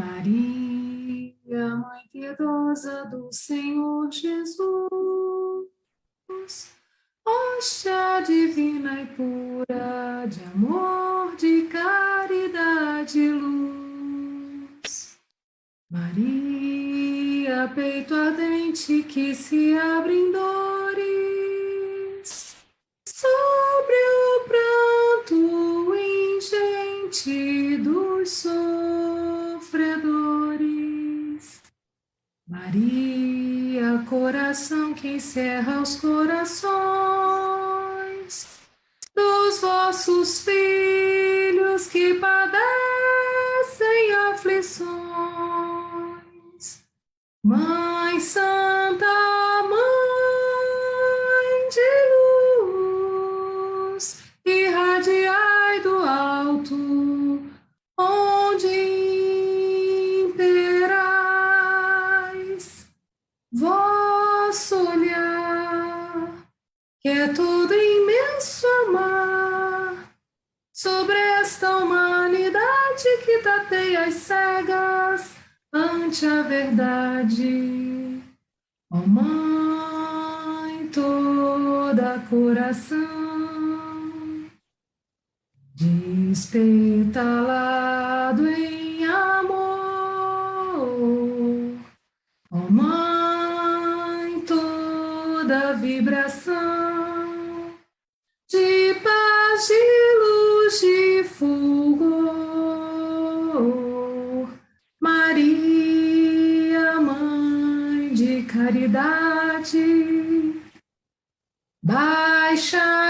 Maria, Mãe piedosa do Senhor Jesus, hóstia divina e pura de amor, de caridade e luz. Maria, peito ardente que se abre em dores, sobre o pranto ingente dos sofredores. Maria, coração que encerra os corações dos vossos filhos que padecem aflições. Mãe Santa, que tateia as cegas ante a verdade. Ó oh, Mãe, toda coração, despetalado em amor. Ó oh, Mãe, toda vibração de paz, de luz, de fulgor. Caridade, baixai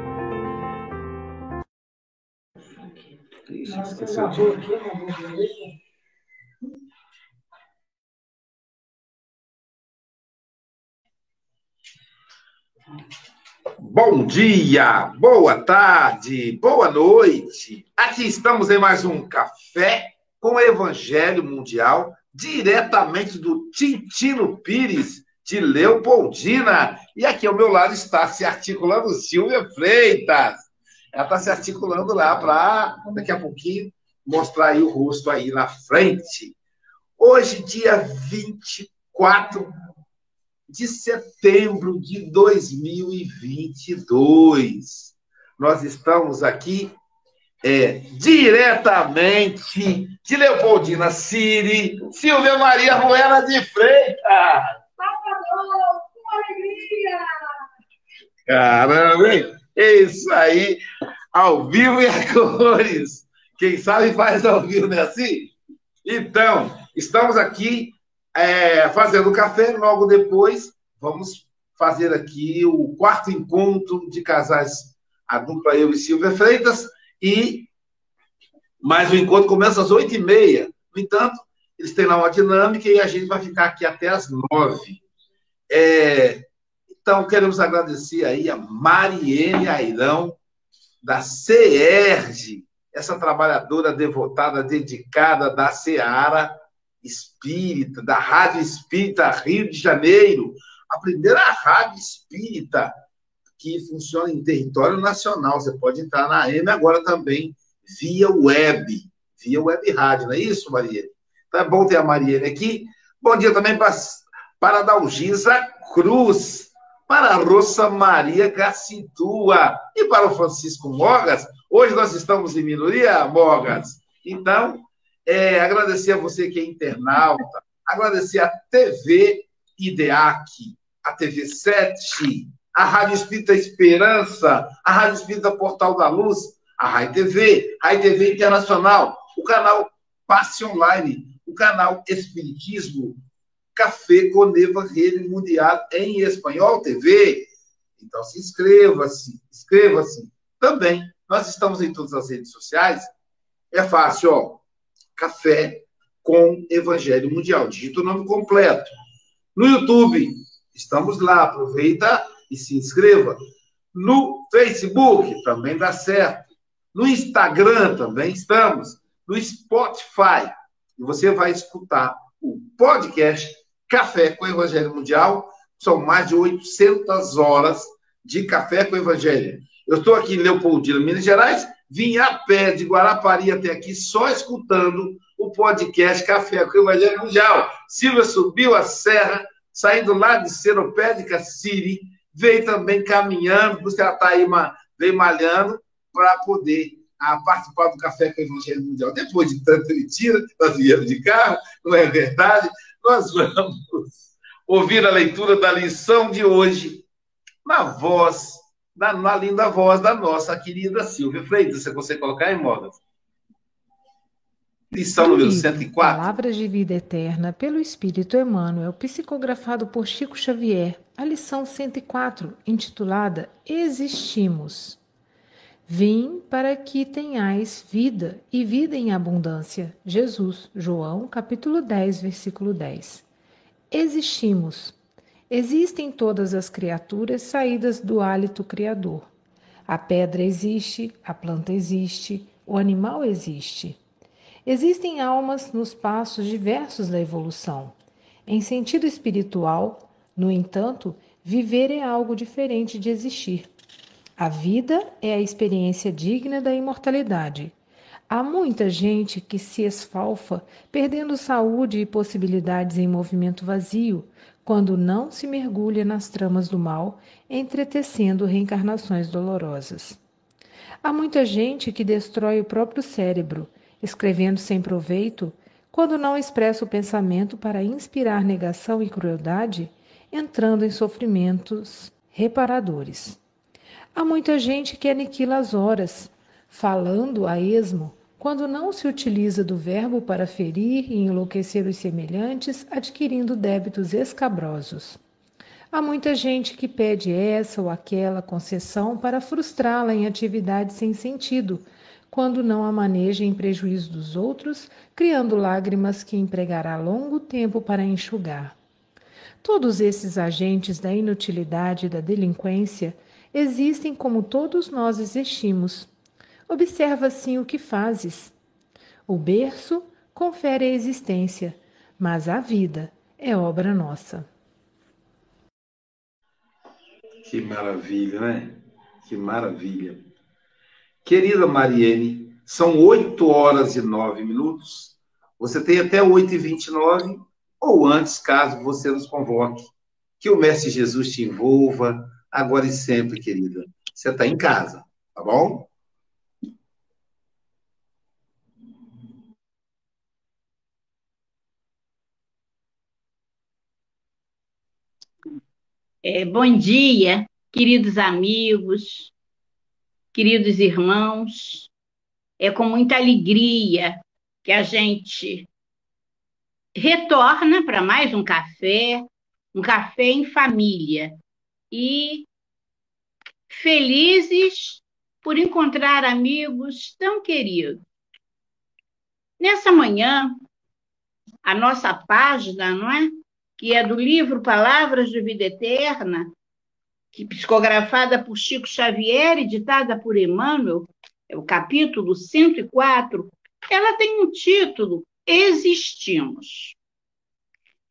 Bom dia, boa tarde, boa noite. Aqui estamos em mais um café com o Evangelho Mundial diretamente do Tintino Pires, de Leopoldina. E aqui ao meu lado está se articulando Silvia Freitas. Ela está se articulando lá para, daqui a pouquinho, mostrar aí o rosto aí na frente. Hoje, dia 24 de setembro de 2022. Nós estamos aqui é, diretamente de Leopoldina Siri, Silvia Maria Ruela de Freitas. Salvador, com alegria! Caramba, hein? É isso aí, ao vivo e a cores. Quem sabe faz ao vivo, não é assim? Então, estamos aqui é, fazendo café, logo depois vamos fazer aqui o quarto encontro de casais, a dupla eu e Silvia Freitas, e mais o encontro começa às oito e meia. No entanto, eles têm lá uma dinâmica e a gente vai ficar aqui até às nove. É, então, queremos agradecer aí a Mariene Airão, da CERG, essa trabalhadora devotada, dedicada da Seara Espírita, da Rádio Espírita Rio de Janeiro, a primeira rádio espírita que funciona em território nacional. Você pode entrar na AM agora também via web, via web rádio, não é isso, Mariene? Então é bom ter a Mariene aqui. Bom dia também para, para a Dalgisa Cruz. Para a Rosa Maria Gacitua e para o Francisco Mogas. Hoje nós estamos em minoria, Mogas. Então, é, agradecer a você que é internauta, agradecer a TV IDEAC, a TV 7, a Rádio Espírita Esperança, a Rádio Espírita Portal da Luz, a Rai TV, Rai TV Internacional, o canal Passe Online, o canal Espiritismo, Café com Rede Mundial em Espanhol TV. Então se inscreva-se, inscreva-se. Também, nós estamos em todas as redes sociais. É fácil, ó. Café com Evangelho Mundial. Digita o nome completo. No YouTube, estamos lá. Aproveita e se inscreva. No Facebook, também dá certo. No Instagram, também estamos. No Spotify. Você vai escutar o podcast Café com Evangelho Mundial. São mais de 800 horas de Café com Evangelho. Eu estou aqui em Leopoldina, Minas Gerais. Vim a pé de Guarapari até aqui, só escutando o podcast Café com o Evangelho Mundial. Silvia subiu a serra, saindo lá de Seropédica City, veio também caminhando, porque ela está aí, veio malhando, para poder a participar do Café com o Evangelho Mundial. Depois de tanto mentira, nós viemos de carro, não é verdade? Nós vamos ouvir a leitura da lição de hoje na voz, na, na linda voz da nossa querida Silvia Freitas. Você consegue colocar em moda? Lição número 104. Palavras de vida eterna pelo Espírito Emmanuel, psicografado por Chico Xavier. A lição 104, intitulada Existimos. Vim para que tenhais vida e vida em abundância. Jesus, João, capítulo 10, versículo 10. Existimos. Existem todas as criaturas saídas do hálito criador. A pedra existe, a planta existe, o animal existe. Existem almas nos passos diversos da evolução. Em sentido espiritual, no entanto, viver é algo diferente de existir. A vida é a experiência digna da imortalidade. Há muita gente que se esfalfa, perdendo saúde e possibilidades em movimento vazio, quando não se mergulha nas tramas do mal, entretecendo reencarnações dolorosas. Há muita gente que destrói o próprio cérebro, escrevendo sem proveito, quando não expressa o pensamento para inspirar negação e crueldade, entrando em sofrimentos reparadores. Há muita gente que aniquila as horas, falando a esmo, quando não se utiliza do verbo para ferir e enlouquecer os semelhantes, adquirindo débitos escabrosos. Há muita gente que pede essa ou aquela concessão para frustrá-la em atividades sem sentido, quando não a maneja em prejuízo dos outros, criando lágrimas que empregará longo tempo para enxugar. Todos esses agentes da inutilidade e da delinquência existem como todos nós existimos. Observa assim o que fazes. O berço confere a existência, mas a vida é obra nossa. Que maravilha, né? Que maravilha. Querida Mariene, são 8 horas e 9 minutos. Você tem até 8 e 29 ou antes, caso você nos convoque. Que o Mestre Jesus te envolva, agora e sempre, querida. Você está em casa, tá bom? É, bom dia, queridos amigos, queridos irmãos, é com muita alegria que a gente retorna para mais um café, um café em família. E felizes por encontrar amigos tão queridos. Nessa manhã, a nossa página, não é? Que é do livro Palavras de Vida Eterna, que psicografada por Chico Xavier e ditada por Emmanuel, é o capítulo 104, ela tem um título Existimos.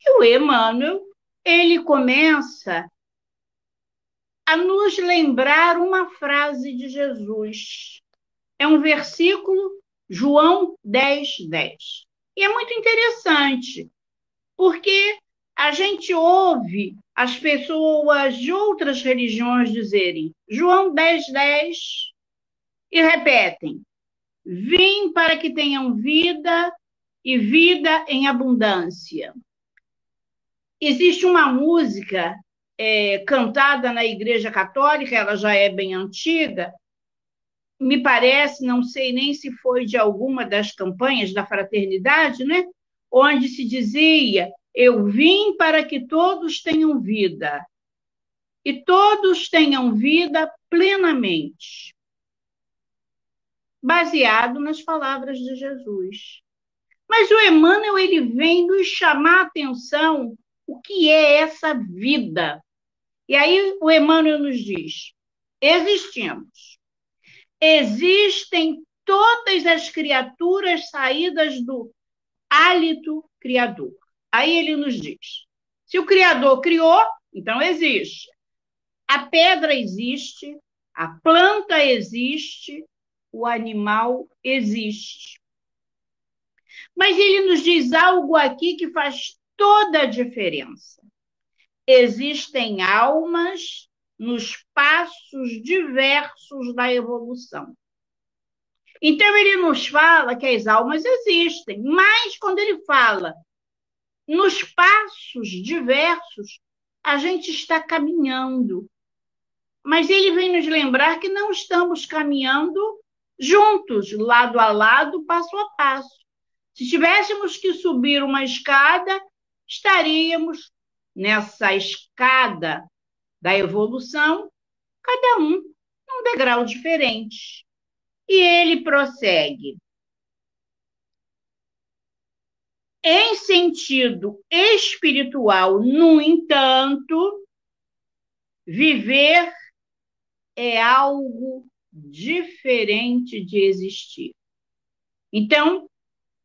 E o Emmanuel, ele começa a nos lembrar uma frase de Jesus. É um versículo, João 10, 10. E é muito interessante, porque a gente ouve as pessoas de outras religiões dizerem João 10, 10 e repetem: Vim para que tenham vida e vida em abundância. Existe uma música é, cantada na Igreja Católica, ela já é bem antiga, me parece, não sei nem se foi de alguma das campanhas da fraternidade, né? onde se dizia: Eu vim para que todos tenham vida, e todos tenham vida plenamente. Baseado nas palavras de Jesus. Mas o Emmanuel ele vem nos chamar a atenção o que é essa vida. E aí o Emmanuel nos diz: existimos. Existem todas as criaturas saídas do hálito criador. Aí ele nos diz: se o Criador criou, então existe. A pedra existe, a planta existe, o animal existe. Mas ele nos diz algo aqui que faz toda a diferença. Existem almas nos passos diversos da evolução. Então, ele nos fala que as almas existem, mas quando ele fala nos passos diversos, a gente está caminhando. Mas ele vem nos lembrar que não estamos caminhando juntos, lado a lado, passo a passo. Se tivéssemos que subir uma escada, estaríamos nessa escada da evolução, cada um num degrau diferente. E ele prossegue. Em sentido espiritual, no entanto, viver é algo diferente de existir. Então,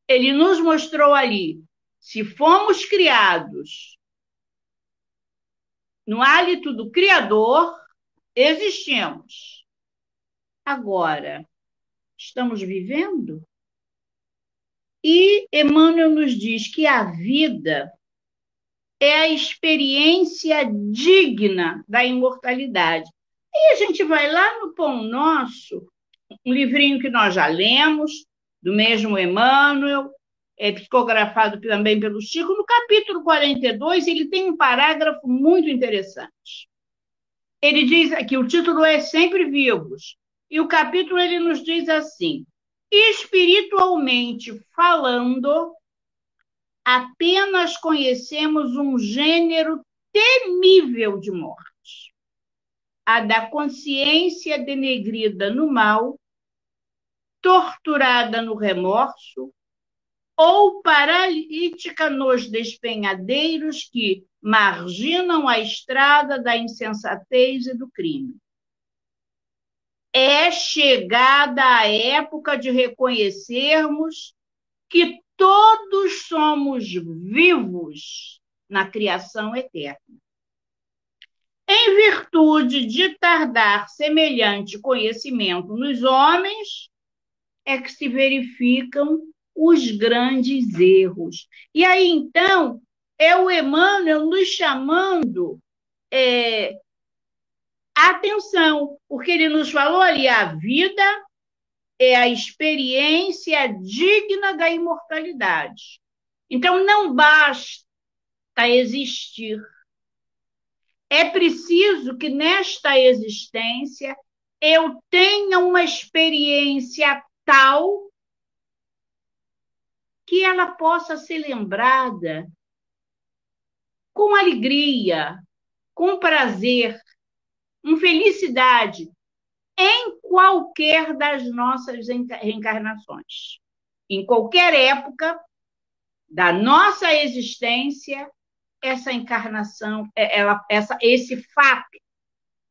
ele nos mostrou ali, se fomos criados no hálito do Criador, existimos. Agora, estamos vivendo? E Emmanuel nos diz que a vida é a experiência digna da imortalidade. E a gente vai lá no Pão Nosso, um livrinho que nós já lemos, do mesmo Emmanuel, é psicografado também pelo Chico, no capítulo 42, ele tem um parágrafo muito interessante. Ele diz que o título é Sempre Vivos, e o capítulo ele nos diz assim: espiritualmente falando, apenas conhecemos um gênero temível de morte, a da consciência denegrida no mal, torturada no remorso, ou paralítica nos despenhadeiros que marginam a estrada da insensatez e do crime é chegada a época de reconhecermos que todos somos vivos na criação eterna. Em virtude de tardar semelhante conhecimento nos homens, é que se verificam os grandes erros. E aí, então, é o Emmanuel nos chamando é, Atenção, porque ele nos falou ali: a vida é a experiência digna da imortalidade. Então, não basta existir. É preciso que nesta existência eu tenha uma experiência tal que ela possa ser lembrada com alegria, com prazer, com felicidade em qualquer das nossas reencarnações. Em qualquer época da nossa existência, essa encarnação, é, ela, essa, esse fato,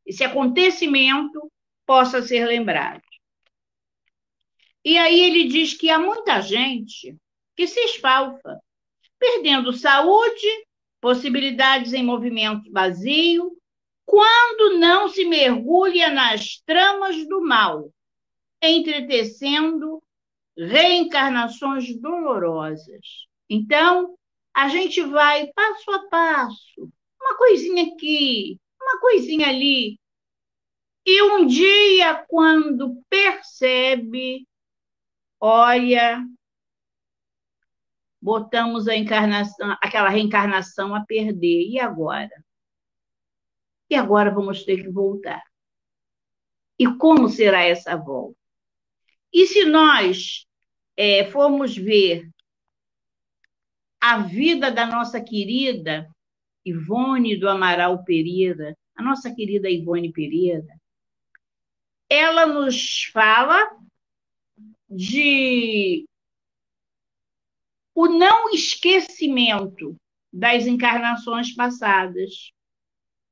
esse acontecimento possa ser lembrado. E aí ele diz que há muita gente que se esfalfa, perdendo saúde, possibilidades em movimento vazio, quando não se mergulha nas tramas do mal, entretecendo reencarnações dolorosas. Então, a gente vai passo a passo, uma coisinha aqui, uma coisinha ali. E um dia, quando percebe, olha, botamos a encarnação, aquela reencarnação a perder. E agora? E agora vamos ter que voltar. E como será essa volta? E se nós é, formos ver a vida da nossa querida Ivone do Amaral Pereira, a nossa querida Ivone Pereira, ela nos fala de o não esquecimento das encarnações passadas.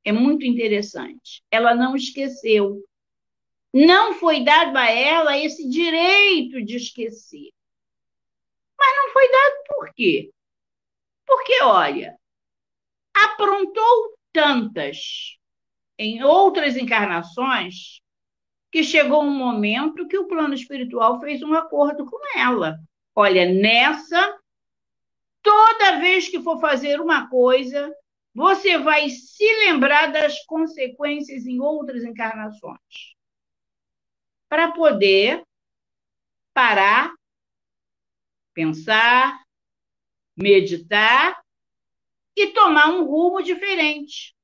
É muito interessante. Ela não esqueceu. Não foi dado a ela esse direito de esquecer. Mas não foi dado por quê? Porque, olha, aprontou tantas em outras encarnações que chegou um momento que o plano espiritual fez um acordo com ela. Olha, nessa, toda vez que for fazer uma coisa, você vai se lembrar das consequências em outras encarnações. Para poder parar, pensar, meditar e tomar um rumo diferente.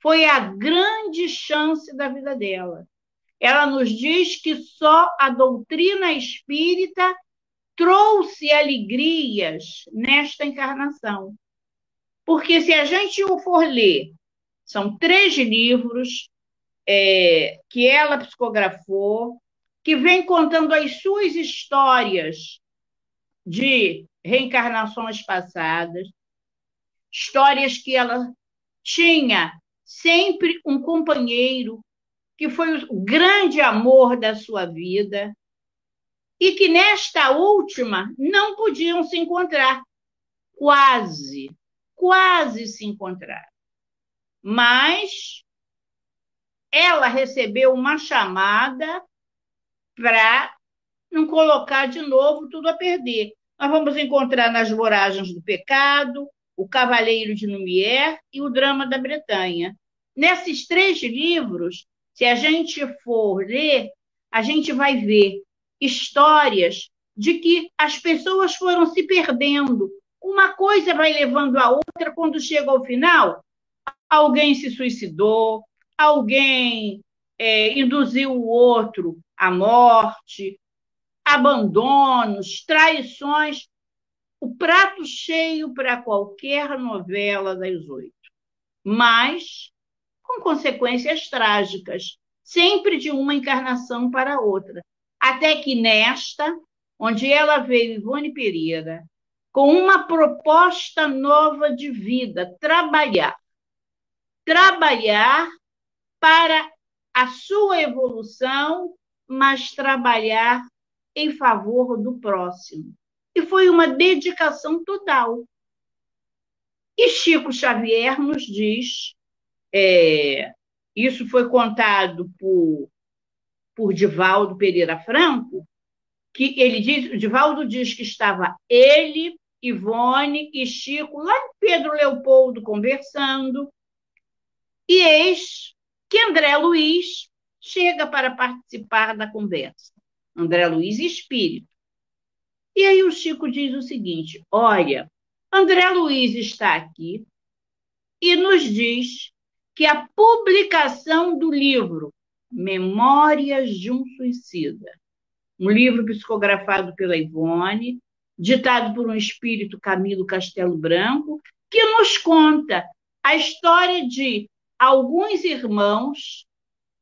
Foi a grande chance da vida dela. Ela nos diz que só a doutrina espírita trouxe alegrias nesta encarnação. Porque se a gente o for ler, são três livros é, que ela psicografou, que vem contando as suas histórias de reencarnações passadas, histórias que ela tinha sempre um companheiro que foi o grande amor da sua vida e que nesta última não podiam se encontrar. Quase, quase se encontrar. Mas ela recebeu uma chamada para não colocar de novo tudo a perder. Nós vamos encontrar nas Voragens do Pecado, O Cavaleiro de Lumière e O Drama da Bretanha. Nesses três livros, se a gente for ler, a gente vai ver histórias de que as pessoas foram se perdendo. Uma coisa vai levando a outra, quando chega ao final, alguém se suicidou, alguém é, induziu o outro à morte, abandonos, traições, o prato cheio para qualquer novela das oito, mas com consequências trágicas, sempre de uma encarnação para outra, até que nesta, onde ela veio Ivone Pereira, com uma proposta nova de vida, trabalhar, trabalhar para a sua evolução, mas trabalhar em favor do próximo. E foi uma dedicação total. E Chico Xavier nos diz, é, isso foi contado por, por Divaldo Pereira Franco, que ele diz, Divaldo diz que estava ele, Ivone e Chico lá em Pedro Leopoldo conversando, e eis que André Luiz chega para participar da conversa. André Luiz Espírito. E aí o Chico diz o seguinte: olha, André Luiz está aqui e nos diz que a publicação do livro Memórias de um Suicida, um livro psicografado pela Ivone, ditado por um espírito Camilo Castelo Branco, que nos conta a história de alguns irmãos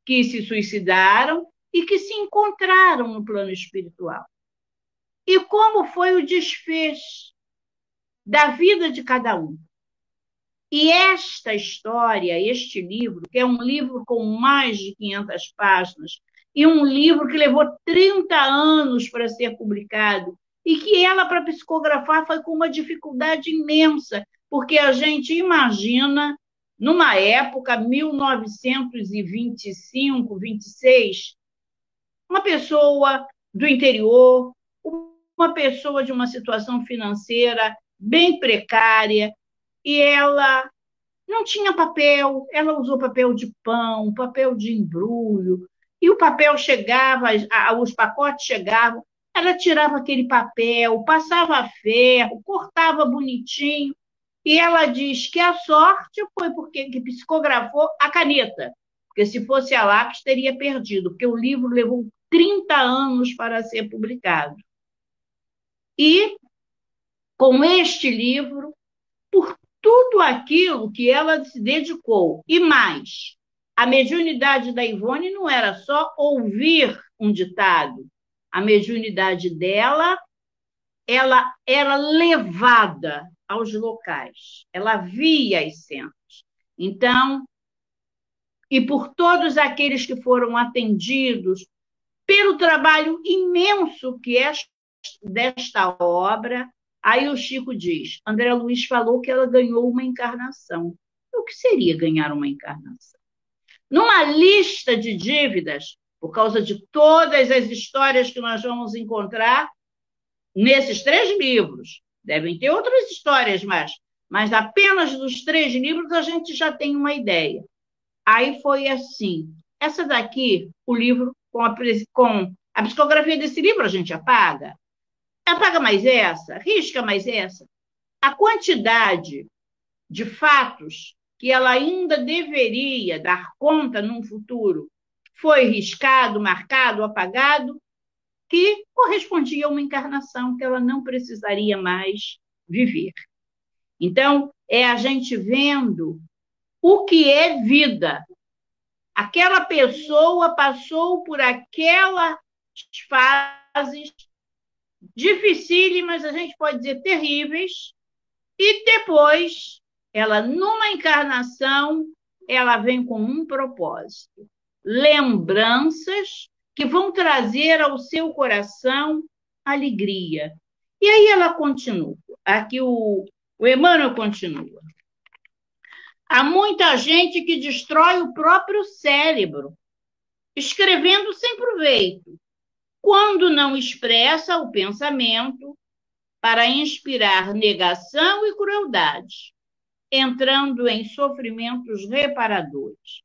que se suicidaram e que se encontraram no plano espiritual. E como foi o desfecho da vida de cada um. E esta história, este livro, que é um livro com mais de 500 páginas, e um livro que levou 30 anos para ser publicado, e que ela, para psicografar, foi com uma dificuldade imensa, porque a gente imagina, numa época, 1925, 26, uma pessoa do interior, uma pessoa de uma situação financeira bem precária, e ela não tinha papel, ela usou papel de pão, papel de embrulho, e o papel chegava, os pacotes chegavam, ela tirava aquele papel, passava ferro, cortava bonitinho, e ela diz que a sorte foi porque que psicografou a caneta, porque se fosse a lápis teria perdido, porque o livro levou 30 anos para ser publicado. E com este livro, por tudo aquilo que ela se dedicou, e mais, a mediunidade da Ivone não era só ouvir um ditado, a mediunidade dela, ela era levada aos locais, ela via as cenas. Então, e por todos aqueles que foram atendidos, pelo trabalho imenso que é desta obra, aí o Chico diz: André Luiz falou que ela ganhou uma encarnação. O que seria ganhar uma encarnação? Numa lista de dívidas, por causa de todas as histórias que nós vamos encontrar nesses três livros, devem ter outras histórias, mas, mas apenas dos três livros a gente já tem uma ideia. Aí foi assim: essa daqui, o livro com a, com a psicografia desse livro, a gente apaga. Apaga mais essa, risca mais essa. A quantidade de fatos que ela ainda deveria dar conta num futuro foi riscado, marcado, apagado, que correspondia a uma encarnação que ela não precisaria mais viver. Então, é a gente vendo o que é vida, Aquela pessoa passou por aquelas fases dificílimas, a gente pode dizer terríveis, e depois ela, numa encarnação, ela vem com um propósito: lembranças que vão trazer ao seu coração alegria. E aí ela continua. Aqui o, o Emmanuel continua. Há muita gente que destrói o próprio cérebro, escrevendo sem proveito, quando não expressa o pensamento para inspirar negação e crueldade, entrando em sofrimentos reparadores.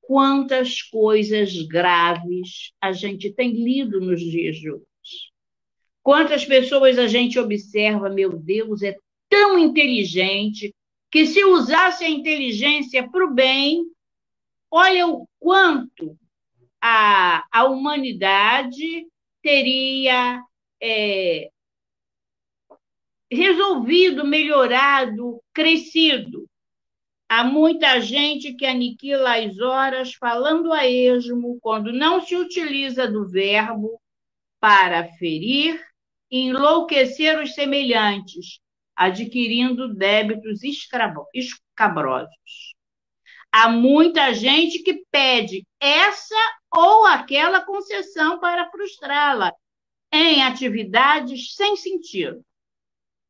Quantas coisas graves a gente tem lido nos dias de hoje. Quantas pessoas a gente observa, meu Deus, é tão inteligente, que se usasse a inteligência para o bem, olha o quanto a, a humanidade teria é, resolvido, melhorado, crescido. Há muita gente que aniquila as horas falando a esmo quando não se utiliza do verbo para ferir e enlouquecer os semelhantes, adquirindo débitos escabrosos. Há muita gente que pede essa ou aquela concessão para frustrá-la em atividades sem sentido,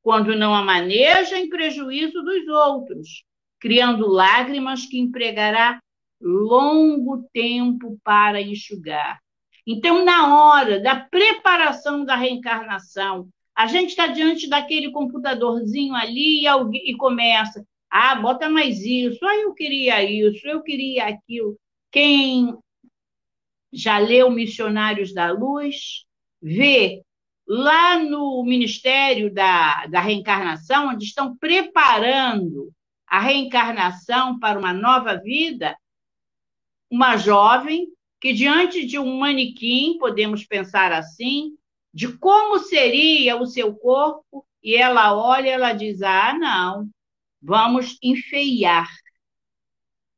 quando não a maneja em prejuízo dos outros, criando lágrimas que empregará longo tempo para enxugar. Então, na hora da preparação da reencarnação, a gente está diante daquele computadorzinho ali e, alguém, e começa, ah, bota mais isso, ah, eu queria isso, eu queria aquilo. Quem já leu Missionários da Luz, vê lá no Ministério da, da Reencarnação, onde estão preparando a reencarnação para uma nova vida, uma jovem que, diante de um manequim, podemos pensar assim, de como seria o seu corpo, e ela olha ela diz: Ah, não, vamos enfeiar.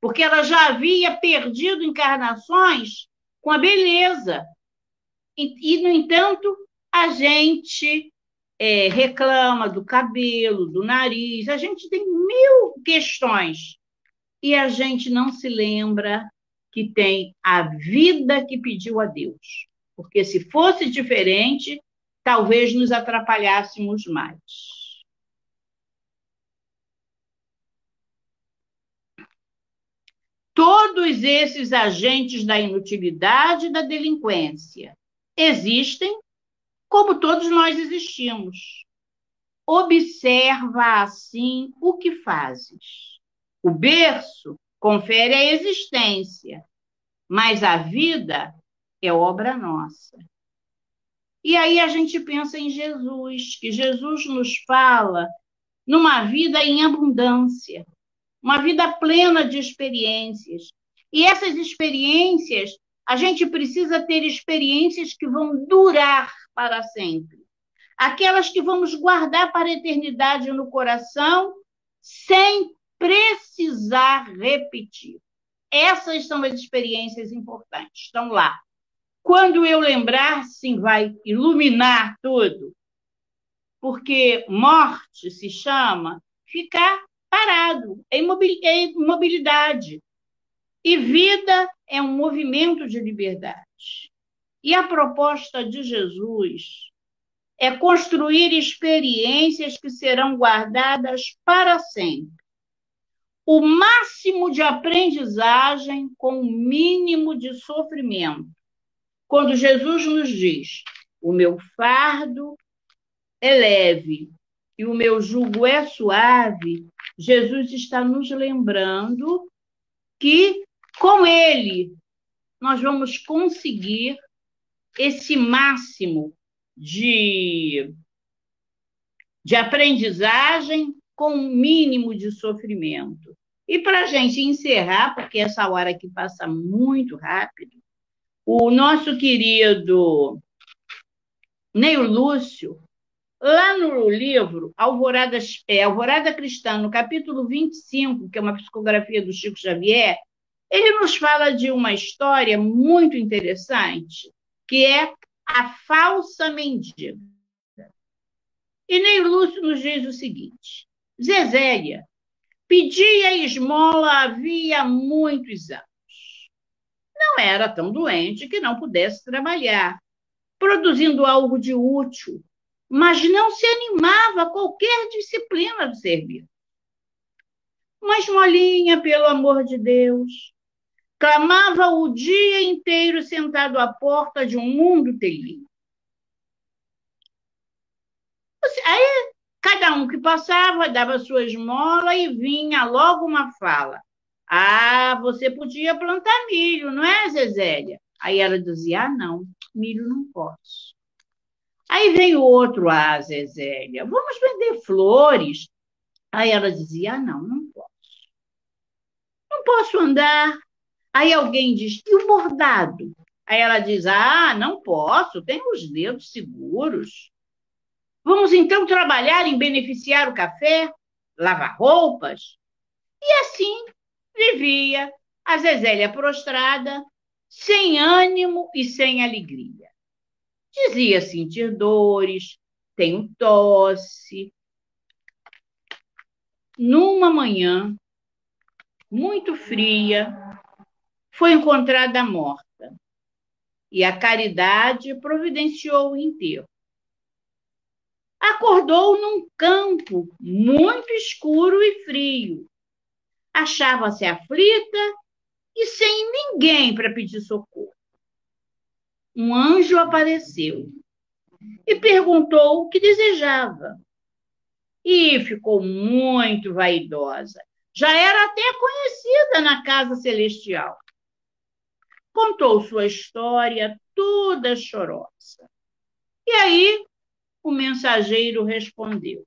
Porque ela já havia perdido encarnações com a beleza. E, e no entanto, a gente é, reclama do cabelo, do nariz, a gente tem mil questões. E a gente não se lembra que tem a vida que pediu a Deus porque se fosse diferente, talvez nos atrapalhássemos mais. Todos esses agentes da inutilidade e da delinquência existem como todos nós existimos. Observa assim o que fazes. O berço confere a existência, mas a vida é obra nossa. E aí a gente pensa em Jesus, que Jesus nos fala numa vida em abundância, uma vida plena de experiências. E essas experiências, a gente precisa ter experiências que vão durar para sempre. Aquelas que vamos guardar para a eternidade no coração, sem precisar repetir. Essas são as experiências importantes. Estão lá. Quando eu lembrar, sim, vai iluminar tudo. Porque morte se chama ficar parado, é, é imobilidade. E vida é um movimento de liberdade. E a proposta de Jesus é construir experiências que serão guardadas para sempre. O máximo de aprendizagem com o mínimo de sofrimento quando Jesus nos diz: o meu fardo é leve e o meu jugo é suave, Jesus está nos lembrando que com ele nós vamos conseguir esse máximo de, de aprendizagem com um mínimo de sofrimento. E para a gente encerrar, porque essa hora aqui passa muito rápido, o nosso querido Neil Lúcio, lá no livro Alvorada, é, Alvorada Cristã, no capítulo 25, que é uma psicografia do Chico Xavier, ele nos fala de uma história muito interessante, que é a falsa mendiga. E Neil Lúcio nos diz o seguinte: Zezélia pedia esmola havia muitos anos não era tão doente que não pudesse trabalhar, produzindo algo de útil, mas não se animava a qualquer disciplina de servir. Mas Molinha, pelo amor de Deus, clamava o dia inteiro sentado à porta de um mundo terrível. Aí, cada um que passava dava sua esmola e vinha logo uma fala. Ah, você podia plantar milho, não é, Zezélia? Aí ela dizia: Ah, não, milho não posso. Aí vem o outro, ah, Zezélia, vamos vender flores. Aí ela dizia: Ah, não, não posso. Não posso andar. Aí alguém diz: E o bordado? Aí ela diz: Ah, não posso, tenho os dedos seguros. Vamos então trabalhar em beneficiar o café, lavar roupas. E assim vivia a Zezélia prostrada, sem ânimo e sem alegria. Dizia sentir dores, tenho tosse. Numa manhã muito fria, foi encontrada morta e a caridade providenciou o enterro. Acordou num campo muito escuro e frio, achava-se aflita e sem ninguém para pedir socorro. Um anjo apareceu e perguntou o que desejava. E ficou muito vaidosa. Já era até conhecida na casa celestial. Contou sua história toda chorosa. E aí o mensageiro respondeu: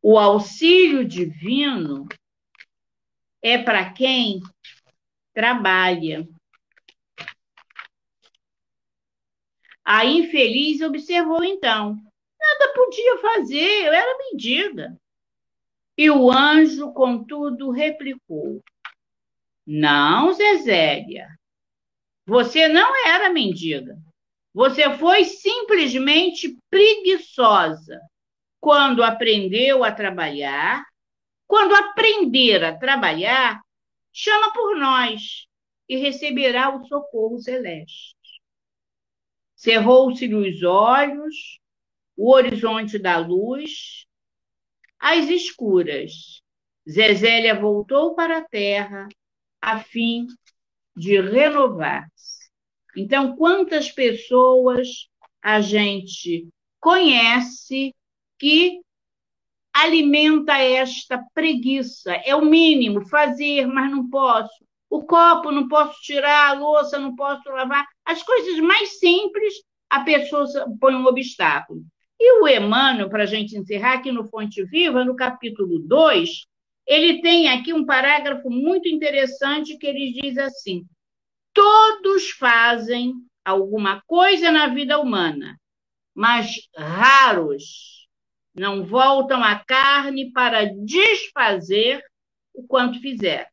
O auxílio divino é para quem trabalha. A infeliz observou então. Nada podia fazer, eu era mendiga. E o anjo, contudo, replicou: Não, Zezélia, você não era mendiga. Você foi simplesmente preguiçosa quando aprendeu a trabalhar quando aprender a trabalhar, chama por nós e receberá o socorro celeste. Cerrou-se-lhe os olhos, o horizonte da luz, às escuras. Zezélia voltou para a terra a fim de renovar-se. Então, quantas pessoas a gente conhece que alimenta esta preguiça. É o mínimo, fazer, mas não posso. O copo não posso tirar, a louça não posso lavar. As coisas mais simples, a pessoa põe um obstáculo. E o Emmanuel, para a gente encerrar aqui no Fonte Viva, no capítulo 2, ele tem aqui um parágrafo muito interessante que ele diz assim: todos fazem alguma coisa na vida humana, mas raros não voltam à carne para desfazer o quanto fizeram.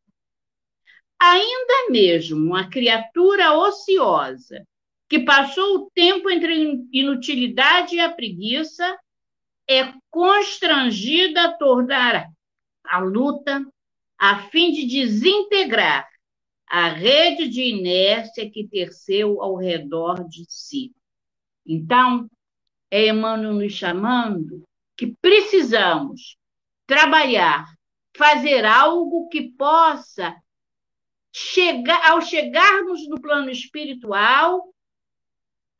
Ainda mesmo uma criatura ociosa que passou o tempo entre a inutilidade e a preguiça é constrangida a tornar a luta a fim de desintegrar a rede de inércia que teceu ao redor de si. Então, é Emmanuel nos chamando que precisamos trabalhar, fazer algo que possa chegar, ao chegarmos no plano espiritual,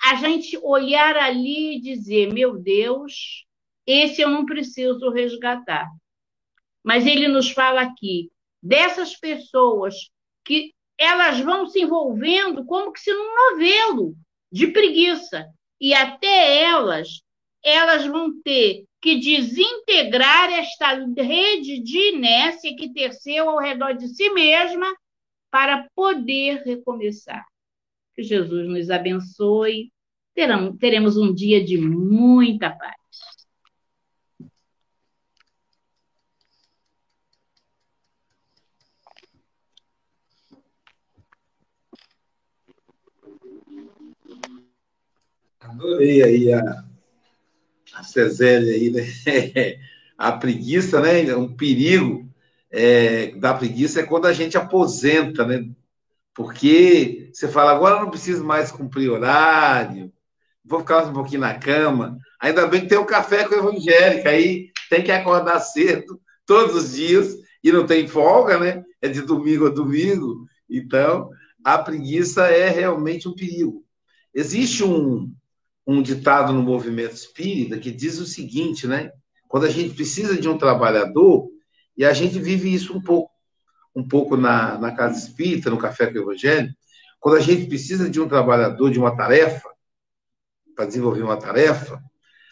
a gente olhar ali e dizer: meu Deus, esse eu não preciso resgatar. Mas ele nos fala aqui dessas pessoas que elas vão se envolvendo como que se num novelo de preguiça. E até elas, elas vão ter que desintegrar esta rede de inércia que teceu ao redor de si mesma para poder recomeçar. Que Jesus nos abençoe. teremos um dia de muita paz. Adorei aí a, a Cezélia aí, né? A preguiça, né? Um perigo é, da preguiça é quando a gente aposenta, né? Porque você fala, agora não preciso mais cumprir horário, vou ficar um pouquinho na cama. Ainda bem que tem o um café com evangélica, aí tem que acordar cedo, todos os dias, e não tem folga, né? É de domingo a domingo. Então, a preguiça é realmente um perigo. Existe um, um ditado no movimento espírita que diz o seguinte, né? Quando a gente precisa de um trabalhador, e a gente vive isso um pouco, um pouco na, na casa espírita, no Café com o Evangelho, quando a gente precisa de um trabalhador, de uma tarefa, para desenvolver uma tarefa,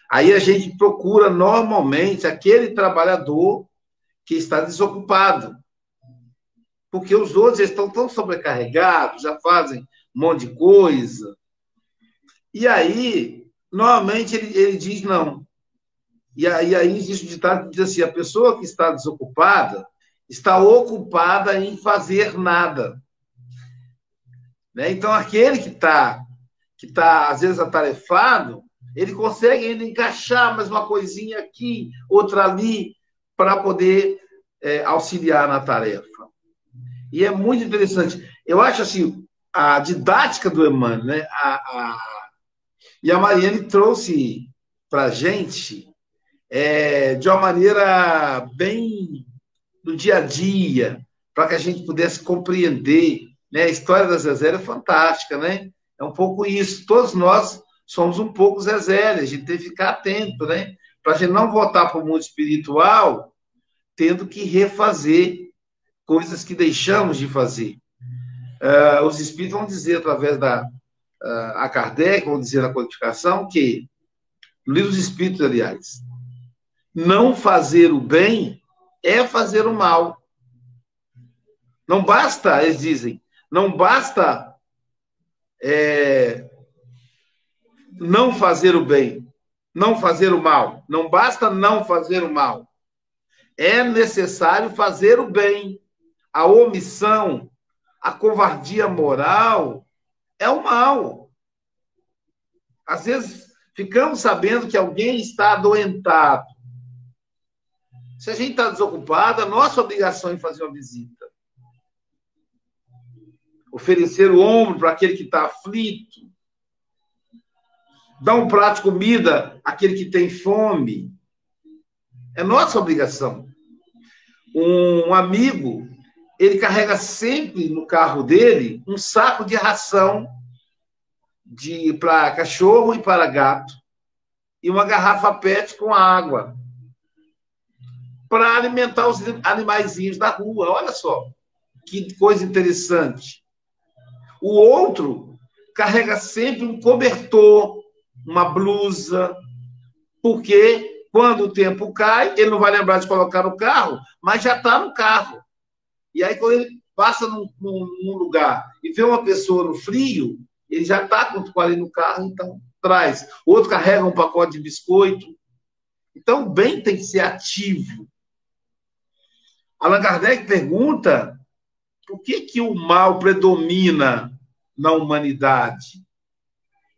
aí a gente procura normalmente aquele trabalhador que está desocupado. Porque os outros estão tão sobrecarregados, já fazem um monte de coisa, e aí, normalmente, ele, ele diz não. E aí, aí existe o ditado que diz assim: a pessoa que está desocupada está ocupada em fazer nada. Né? Então, aquele que está, que tá, às vezes, atarefado, ele consegue ainda encaixar mais uma coisinha aqui, outra ali, para poder é, auxiliar na tarefa. E é muito interessante. Eu acho assim, a didática do Emmanuel, né? a, a e a Mariane trouxe para a gente é, de uma maneira bem do dia a dia, para que a gente pudesse compreender. Né? A história da Zezé é fantástica, né? É um pouco isso. Todos nós somos um pouco Zezé, a gente tem que ficar atento, né? Para a gente não voltar para o mundo espiritual tendo que refazer coisas que deixamos de fazer. Uh, os espíritos vão dizer através da, a Kardec, vamos dizer na codificação, que, no livro dos Espíritos, aliás, não fazer o bem é fazer o mal. Não basta, eles dizem, não basta é, não fazer o bem, não fazer o mal. Não basta não fazer o mal. É necessário fazer o bem. A omissão, a covardia moral, é o mal. Às vezes, ficamos sabendo que alguém está adoentado. Se a gente está desocupado, a nossa obrigação é fazer uma visita. Oferecer o ombro para aquele que está aflito. Dar um prato de comida àquele que tem fome. É nossa obrigação. Um amigo ele carrega sempre no carro dele um saco de ração de para cachorro e para gato e uma garrafa PET com água. Para alimentar os animaizinhos da rua. Olha só, que coisa interessante. O outro carrega sempre um cobertor, uma blusa, porque quando o tempo cai, ele não vai lembrar de colocar no carro, mas já está no carro. E aí, quando ele passa num, num, num, lugar e vê uma pessoa no frio, ele já está com ali no carro, então traz. O outro carrega um pacote de biscoito. Então, o bem tem que ser ativo. Allan Kardec pergunta por que, que o mal predomina na humanidade?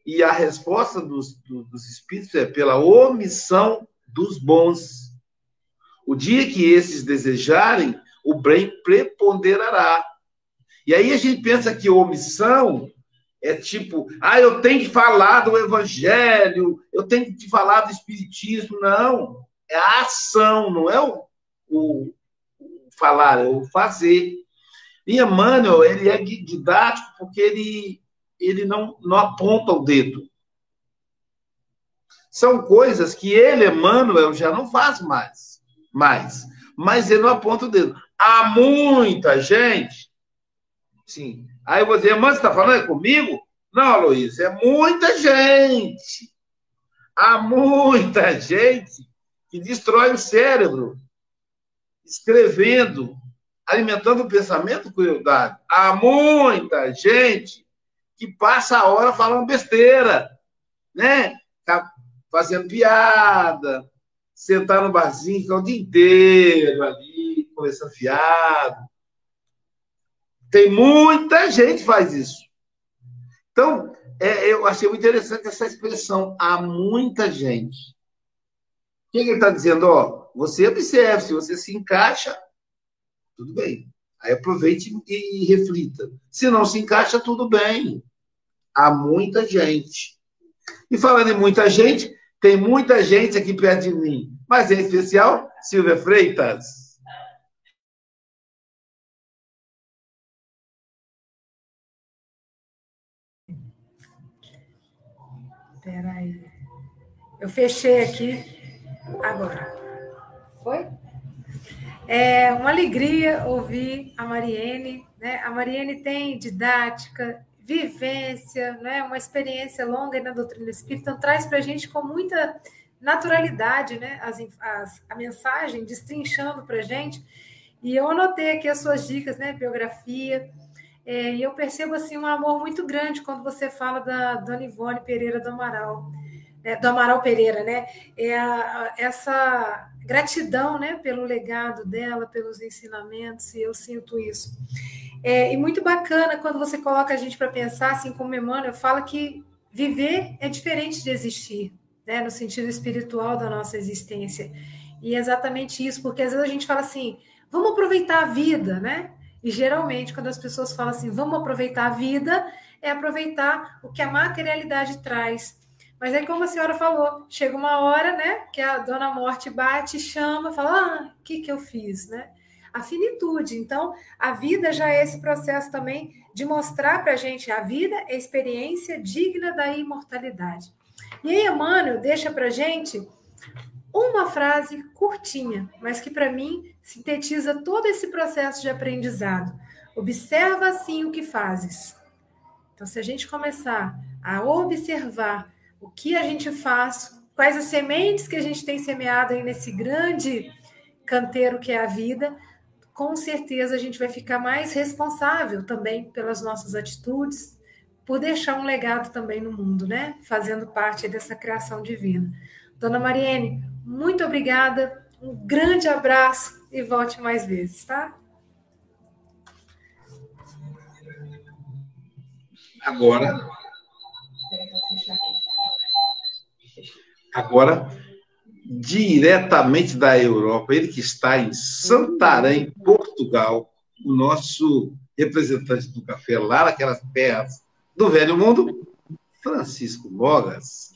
E a resposta dos, dos espíritos é pela omissão dos bons. O dia que esses desejarem, o bem preponderará. E aí a gente pensa que omissão é tipo, ah, eu tenho que falar do evangelho, eu tenho que falar do espiritismo. Não, é a ação, não é o, o, falar, é o fazer. E Emmanuel, ele é didático porque ele, ele não, não aponta o dedo. São coisas que ele, Emmanuel, já não faz mais. mais. Mas ele não aponta o dedo. Há muita gente. Sim. Aí eu vou dizer, Emmanuel, você está falando comigo? Não, Luiz, é muita gente. Há muita gente que destrói o cérebro escrevendo alimentando o pensamento crueldade. Há muita gente que passa a hora falando besteira, né? Tá fazendo piada, sentar no barzinho, ficar o dia inteiro ali, conversando fiado. Tem muita gente que faz isso. Então, é, eu achei muito interessante essa expressão, há muita gente. O que ele está dizendo? Ó, você observe, se você se encaixa, tudo bem. Aí aproveite e, reflita. Se não se encaixa, tudo bem. Há muita gente. E falando em muita gente, tem muita gente aqui perto de mim. Mas em especial, Silvia Freitas. Espera aí. Eu fechei aqui agora. É uma alegria ouvir a Mariene. Né? A Mariene tem didática, vivência, né? uma experiência longa na doutrina espírita, então traz para a gente com muita naturalidade né? as, as, a mensagem, destrinchando para a gente. E eu anotei aqui as suas dicas, né? biografia, é, e eu percebo assim um amor muito grande quando você fala da Dona Ivone Pereira do Amaral, né? do Amaral Pereira, né? É a, essa gratidão né, pelo legado dela, pelos ensinamentos, e eu sinto isso. É, e muito bacana quando você coloca a gente para pensar, assim como Emmanuel fala que viver é diferente de existir, né, no sentido espiritual da nossa existência. E é exatamente isso, porque às vezes a gente fala assim, vamos aproveitar a vida, né? E geralmente, quando as pessoas falam assim, vamos aproveitar a vida, é aproveitar o que a materialidade traz. Mas aí, como a senhora falou, chega uma hora, né, que a dona morte bate, chama, fala: ah, o que, que eu fiz, né? A finitude. Então, a vida já é esse processo também de mostrar para a gente a vida é experiência digna da imortalidade. E aí, Emmanuel deixa para gente uma frase curtinha, mas que para mim sintetiza todo esse processo de aprendizado. Observa assim o que fazes. Então, se a gente começar a observar o que a gente faz, quais as sementes que a gente tem semeado aí nesse grande canteiro que é a vida, com certeza a gente vai ficar mais responsável também pelas nossas atitudes, por deixar um legado também no mundo, né? Fazendo parte dessa criação divina. Dona Mariene, muito obrigada, um grande abraço e volte mais vezes, tá? Agora, agora diretamente da Europa, ele que está em Santarém, Portugal, o nosso representante do café lá naquelas terras do velho mundo, Francisco Mogas.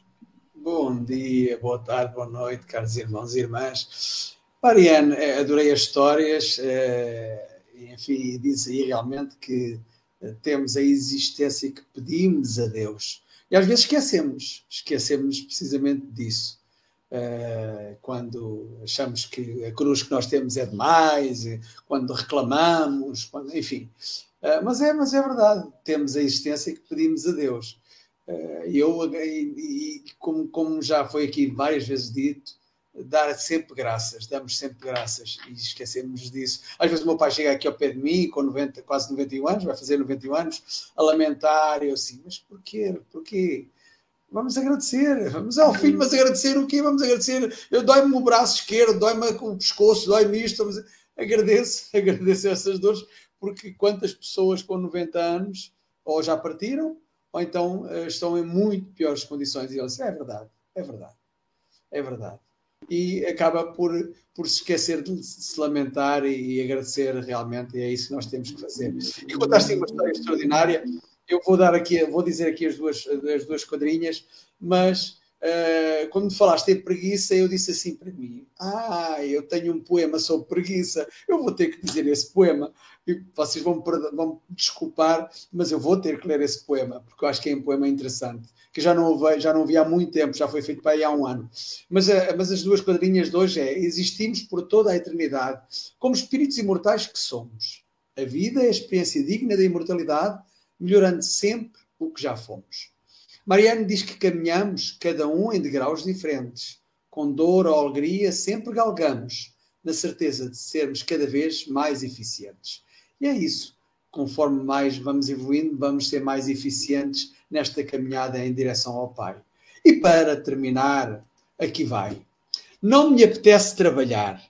Bom dia, boa tarde, boa noite, caros irmãos e irmãs. Mariane, eh, adorei as histórias, eh, enfim, diz aí realmente que eh, temos a existência que pedimos a Deus e às vezes esquecemos, esquecemos precisamente disso. uh, quando achamos que a cruz que nós temos é demais, quando reclamamos, quando, enfim. Uh, mas, é, mas é verdade, temos a existência que pedimos a Deus. Uh, eu, e, e como, como já foi aqui várias vezes dito, dar sempre graças, damos sempre graças e esquecemos disso. Às vezes o meu pai chega aqui ao pé de mim, com 90, quase 91 anos, vai fazer 91 anos, a lamentar, e eu assim, mas porquê? Porquê? Vamos agradecer, vamos ao filho, mas agradecer o quê? Vamos agradecer. Eu dói-me o braço esquerdo, dói-me o pescoço, dói-me isto. Vamos... Agradeço, agradeço essas dores, porque quantas pessoas com 90 anos ou já partiram, ou então uh, estão em muito piores condições. E eu é verdade, é verdade, é verdade e acaba por, por se esquecer de se lamentar e, e agradecer realmente, e é isso que nós temos que fazer. E contaste uma história extraordinária, eu vou dar aqui, vou dizer aqui as duas, as duas quadrinhas, mas uh, quando me falaste em preguiça, eu disse assim para mim: Ah, eu tenho um poema sobre preguiça, eu vou ter que dizer esse poema. E vocês vão, vão me desculpar, mas eu vou ter que ler esse poema, porque eu acho que é um poema interessante que já não, vi, já não vi há muito tempo, já foi feito para aí há um ano. Mas, eh, mas as duas quadrinhas de hoje é: existimos por toda a eternidade como espíritos imortais que somos. A vida é a experiência digna da imortalidade, melhorando sempre o que já fomos. Mariano diz que caminhamos, cada um em degraus diferentes. Com dor ou alegria, sempre galgamos, na certeza de sermos cada vez mais eficientes. E é isso. Conforme mais vamos evoluindo, vamos ser mais eficientes nesta caminhada em direção ao Pai. E para terminar, aqui vai. Não me apetece trabalhar.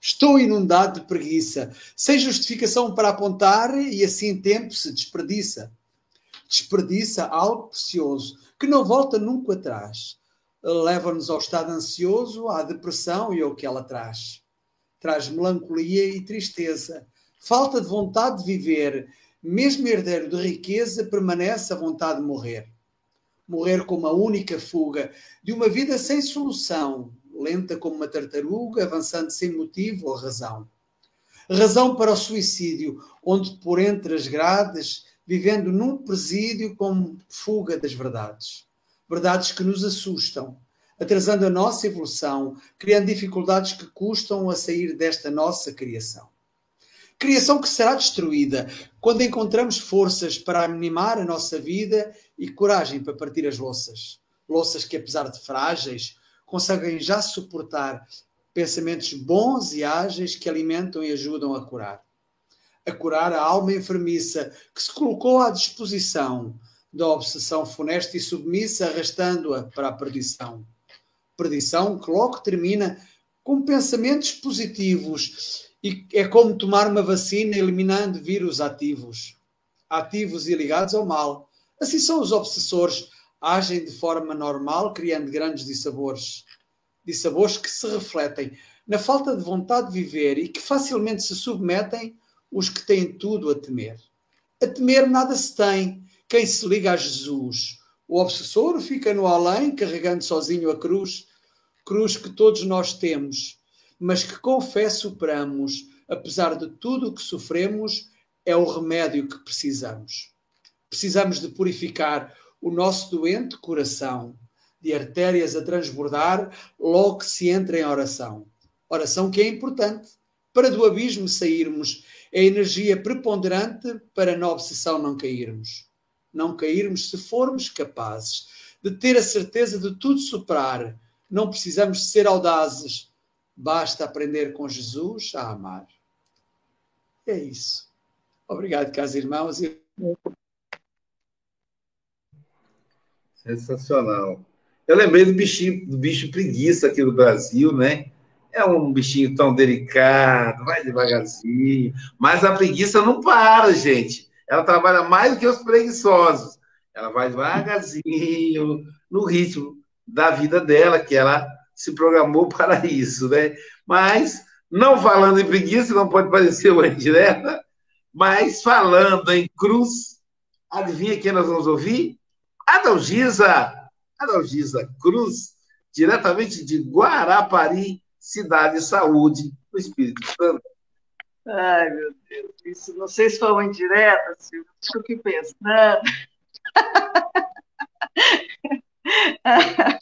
Estou inundado de preguiça, sem justificação para apontar e assim tempo se desperdiça. Desperdiça algo precioso que não volta nunca atrás. Leva-nos ao estado ansioso, à depressão e ao que ela traz. Traz melancolia e tristeza, falta de vontade de viver mesmo herdeiro de riqueza, permanece a vontade de morrer. Morrer como a única fuga de uma vida sem solução, lenta como uma tartaruga, avançando sem motivo ou razão. Razão para o suicídio, onde por entre as grades, vivendo num presídio como fuga das verdades. Verdades que nos assustam, atrasando a nossa evolução, criando dificuldades que custam a sair desta nossa criação. Criação que será destruída quando encontramos forças para animar a nossa vida e coragem para partir as louças. Louças que, apesar de frágeis, conseguem já suportar pensamentos bons e ágeis que alimentam e ajudam a curar. A curar a alma enfermiça que se colocou à disposição da obsessão funesta e submissa, arrastando-a para a perdição. Perdição que logo termina com pensamentos positivos e é como tomar uma vacina eliminando vírus ativos, ativos e ligados ao mal. Assim são os obsessores, agem de forma normal, criando grandes dissabores. Dissabores que se refletem na falta de vontade de viver e que facilmente se submetem os que têm tudo a temer. A temer nada se tem quem se liga a Jesus. O obsessor fica no além, carregando sozinho a cruz, cruz que todos nós temos mas que com fé superamos, apesar de tudo o que sofremos, é o remédio que precisamos. Precisamos de purificar o nosso doente coração, de artérias a transbordar logo que se entra em oração. Oração que é importante para do abismo sairmos, é energia preponderante para na obsessão não cairmos. Não cairmos se formos capazes de ter a certeza de tudo superar. Não precisamos ser audazes, Basta aprender com Jesus a amar. É isso. Obrigado, caros irmãos. Sensacional. Eu lembrei do bichinho, do bicho preguiça aqui do Brasil, né? É um bichinho tão delicado, vai devagarzinho. Mas a preguiça não para, gente. Ela trabalha mais do que os preguiçosos. Ela vai devagarzinho, no ritmo da vida dela, que ela se programou para isso, né? Mas, não falando em preguiça, não pode parecer uma indireta, mas falando em cruz, adivinha quem nós vamos ouvir? Adalgisa, Adalgisa Cruz, diretamente de Guarapari, cidade de saúde, do Espírito Santo. Ai, meu Deus, isso não sei se foi uma indireta, Silvio, estou aqui pensando.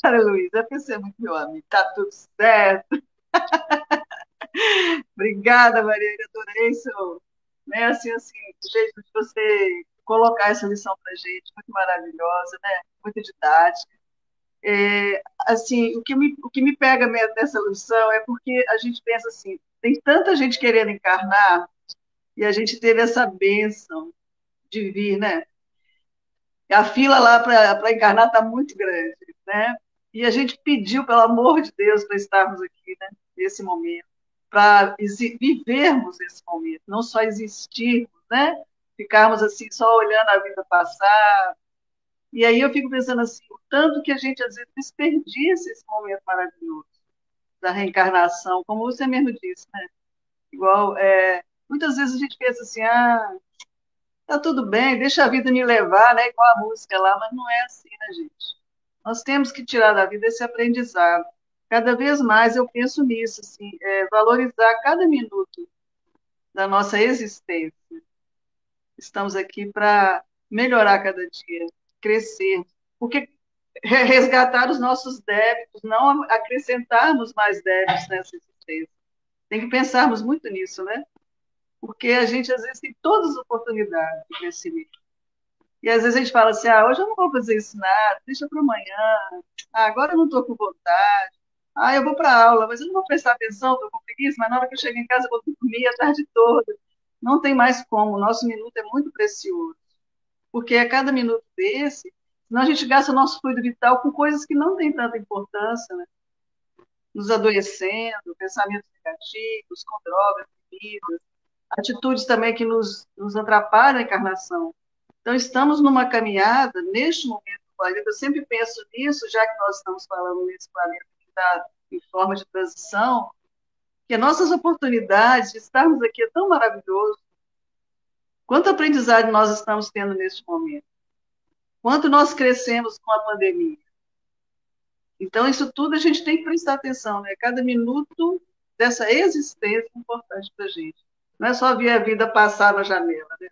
Para porque você é muito meu amigo, tá tudo certo. Obrigada, Maria, adorei seu, né, assim, assim, o jeito de você colocar essa lição para gente, muito maravilhosa, né, muito didática. É, assim, o que, me, o que me pega nessa lição é porque a gente pensa assim, tem tanta gente querendo encarnar e a gente teve essa bênção de vir, né? A fila lá para encarnar está muito grande, né? E a gente pediu, pelo amor de Deus, para estarmos aqui, né? Nesse momento, para vivermos esse momento, não só existirmos, né? Ficarmos assim, só olhando a vida passar. E aí eu fico pensando assim, o tanto que a gente às vezes desperdiça esse momento maravilhoso da reencarnação, como você mesmo disse, né? Igual, é, muitas vezes a gente pensa assim, ah, tá tudo bem, deixa a vida me levar, né? Igual a música lá, mas não é assim, né, gente? Nós temos que tirar da vida esse aprendizado. Cada vez mais eu penso nisso, assim, é, valorizar cada minuto da nossa existência. Estamos aqui para melhorar cada dia, crescer, porque resgatar os nossos débitos, não acrescentarmos mais débitos nessa existência. Tem que pensarmos muito nisso, né? Porque a gente às vezes tem todas as oportunidades de crescimento. E às vezes a gente fala assim, ah, hoje eu não vou fazer isso nada, deixa para amanhã, ah, agora eu não estou com vontade, ah, eu vou para aula, mas eu não vou prestar atenção, estou com preguiça, mas na hora que eu chego em casa eu vou dormir a tarde toda. Não tem mais como, o nosso minuto é muito precioso, porque a cada minuto desse, senão a gente gasta o nosso fluido vital com coisas que não têm tanta importância, né? nos adoecendo, pensamentos negativos, com drogas, bebidas, atitudes também que nos, nos atrapalham a encarnação. Então, estamos numa caminhada, neste momento do planeta, eu sempre penso nisso, já que nós estamos falando nesse planeta que está em forma de transição, que nossas oportunidades de estarmos aqui é tão maravilhoso. Quanto aprendizado nós estamos tendo neste momento? Quanto nós crescemos com a pandemia? Então, isso tudo a gente tem que prestar atenção, né? Cada minuto dessa existência é importante para a gente. Não é só ver a vida passar na janela. Né?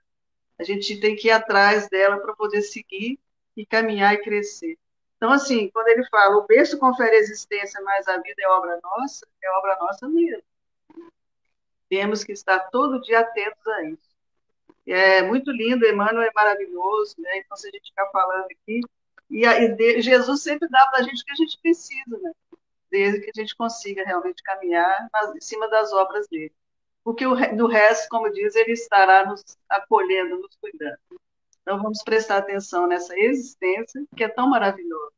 A gente tem que ir atrás dela para poder seguir e caminhar e crescer. Então, assim, quando ele fala o berço confere existência, mas a vida é obra nossa, é obra nossa mesmo. Temos que estar todo dia atentos a isso. É muito lindo, Emmanuel é maravilhoso, né? Então, se a gente ficar falando aqui, e, a, e de, Jesus sempre dá para a gente o que a gente precisa, né? Desde que a gente consiga realmente caminhar nas, em cima das obras dele porque o, do resto, como diz, ele estará nos acolhendo, nos cuidando. Então, vamos prestar atenção nessa existência, que é tão maravilhosa,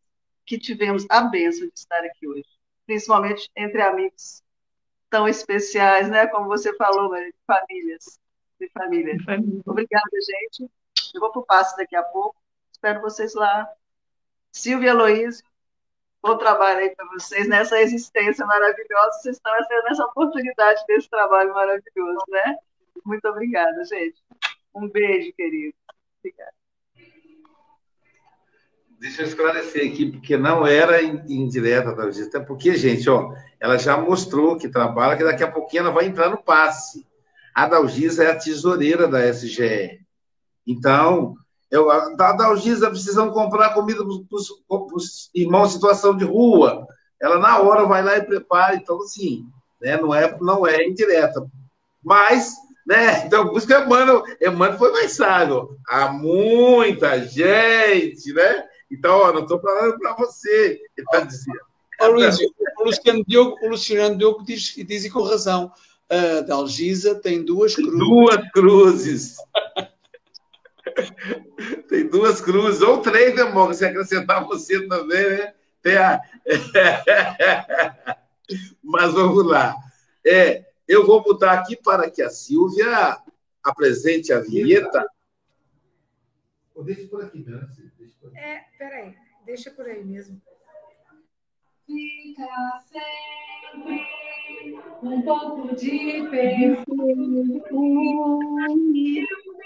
que tivemos a bênção de estar aqui hoje, principalmente entre amigos tão especiais, né? Como você falou, de famílias. De família. família. Obrigada, gente. Eu vou para o passo daqui a pouco. Espero vocês lá. Silvia Aloysio, bom trabalho aí para vocês nessa existência maravilhosa. Vocês estão nessa oportunidade desse trabalho maravilhoso, né? Muito obrigada, gente. Um beijo, querido. Obrigada. Deixa eu esclarecer aqui, porque não era indireta da até porque, gente, ó, ela já mostrou que trabalha, que daqui a pouquinho ela vai entrar no passe. A Dalgisa é a tesoureira da SGE. Então, eu, da Dalgisa precisam comprar comida para os irmãos em situação de rua. Ela, na hora, vai lá e prepara. Então, assim, né, não, é, não é indireta. Mas, né, então, por isso que Emmanuel, Emmanuel foi mais sábio. Há muita gente, né? Então, ó, não estou falando para você, ele está dizendo. Oh, Luís, o Luciano Diogo, o Luciano Diogo diz, diz com razão. A Dalgisa tem duas cruzes. Duas cruzes. Tem duas cruzes, ou três, né, amor? Se acrescentar você também, né? Tem a... Mas vamos lá. É, eu vou botar aqui para que a Silvia apresente a vinheta. Deixa por aqui, né? É, peraí, deixa por aí mesmo. Fica sempre um pouco de perfume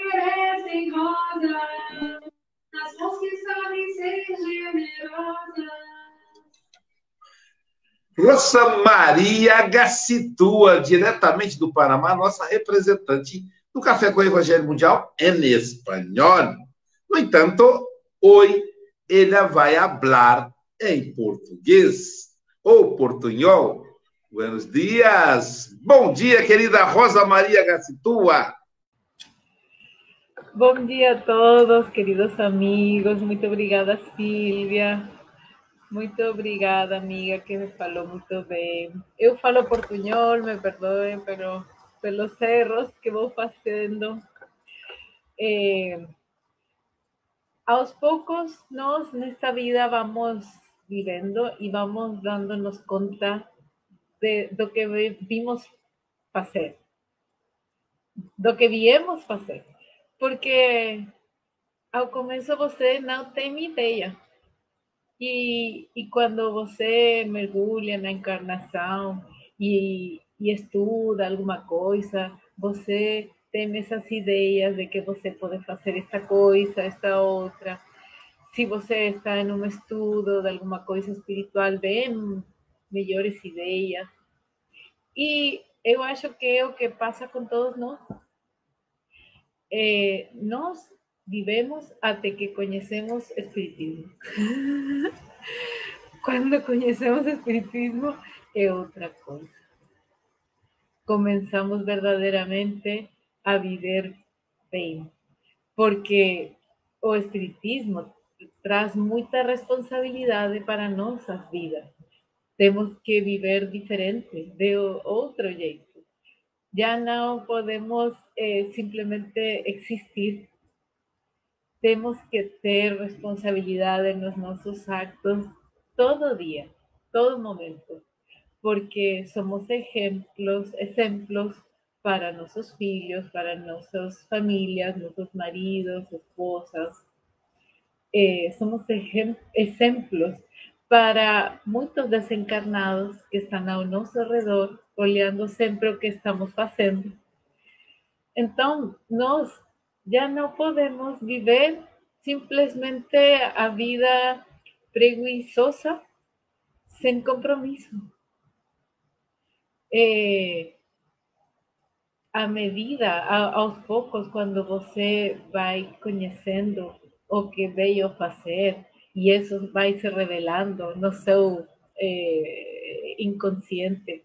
que oferecem rosa nas mãos que sabem ser generosas. Rosa Maria Gacitua, diretamente do Panamá, nossa representante do Café com o Evangelho Mundial em espanhol. No entanto, hoje ela vai falar em português ou portunhol. Buenos dias. Bom dia, querida Rosa Maria Gacitua. Bom dia a todos, queridos amigos. Muito obrigada, Silvia. Muito obrigada, amiga, que me falou muito bem. Eu falo portunhol, me perdoem pelo, pelos erros que vou fazendo. Eh, aos poucos, nós nesta vida vamos vivendo e vamos dando-nos conta de, do que vimos fazer, do que viemos fazer. Porque ao começo você não tem ideia. E, e quando você mergulha na encarnação e, e estuda alguma coisa, você tem essas ideias de que você pode fazer esta coisa, esta outra. Se você está em um estudo de alguma coisa espiritual, vem melhores ideias. E eu acho que é o que passa com todos nós. Eh, nós vivemos até que conhecemos Espiritismo. Quando conhecemos Espiritismo, é outra coisa. Começamos verdadeiramente a viver bem, porque o Espiritismo traz muita responsabilidade para nossas vidas. Temos que viver diferente, de outro jeito. Ya no podemos eh, simplemente existir. Tenemos que tener responsabilidad en los nuestros actos todo día, todo momento, porque somos ejemplos, ejemplos para nuestros hijos, para nuestras familias, nuestros maridos, esposas. Eh, somos ejemplos para muchos desencarnados que están a nuestro alrededor olhando sempre o que estamos fazendo. Então, nós já não podemos viver simplesmente a vida preguiçosa sem compromisso. É, medida, aos poucos, quando você vai conhecendo o que veio fazer, e isso vai se revelando no seu é, inconsciente,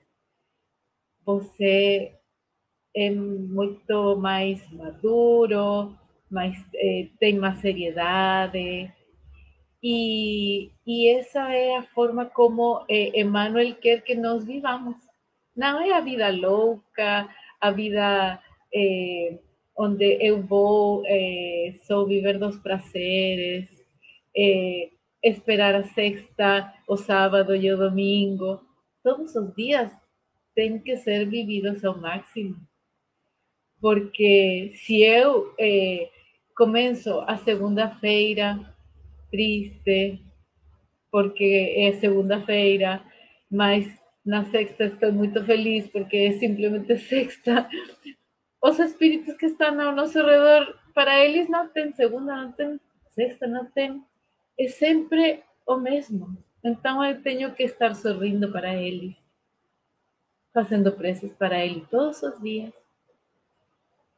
você é muito mais maduro, mais, é, tem mais seriedade. E, e forma como é, Emmanuel quer que nós vivamos. Não é a vida louca, a vida é, onde eu vou só viver dos prazeres, esperar a sexta, o sábado e o domingo. Todos os dias tem que ser vividos ao máximo. Porque se eu eh, começo a segunda-feira triste, porque é segunda-feira, mas na sexta estou muito feliz porque é simplesmente sexta. Os espíritos que estão ao nosso redor, para eles não tem segunda, não tem sexta, não tem. É sempre o mesmo. Então eu tenho que estar sorrindo para eles haciendo preces para él todos los días,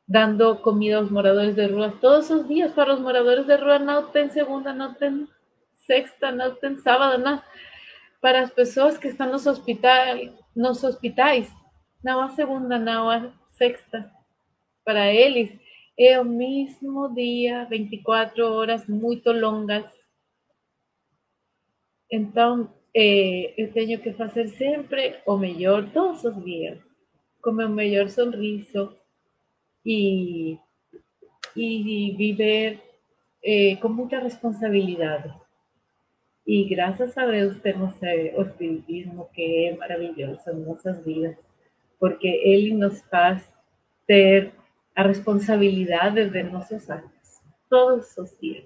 dando comida a los moradores de rua todos los días. Para los moradores de rua no ten segunda, no ten sexta, no ten sábado, no. Para las personas que están en los hospitales, los hospitales, no a segunda, no a sexta. Para ellos es el mismo día, 24 horas muy longas. Entonces, eh, eu tenho que fazer sempre o melhor todos os dias, com o melhor sorriso e, e viver eh, com muita responsabilidade. E graças a Deus temos eh, o Espiritismo que é maravilhoso em nossas vidas, porque ele nos faz ter a responsabilidade de nossos atos, todos os dias.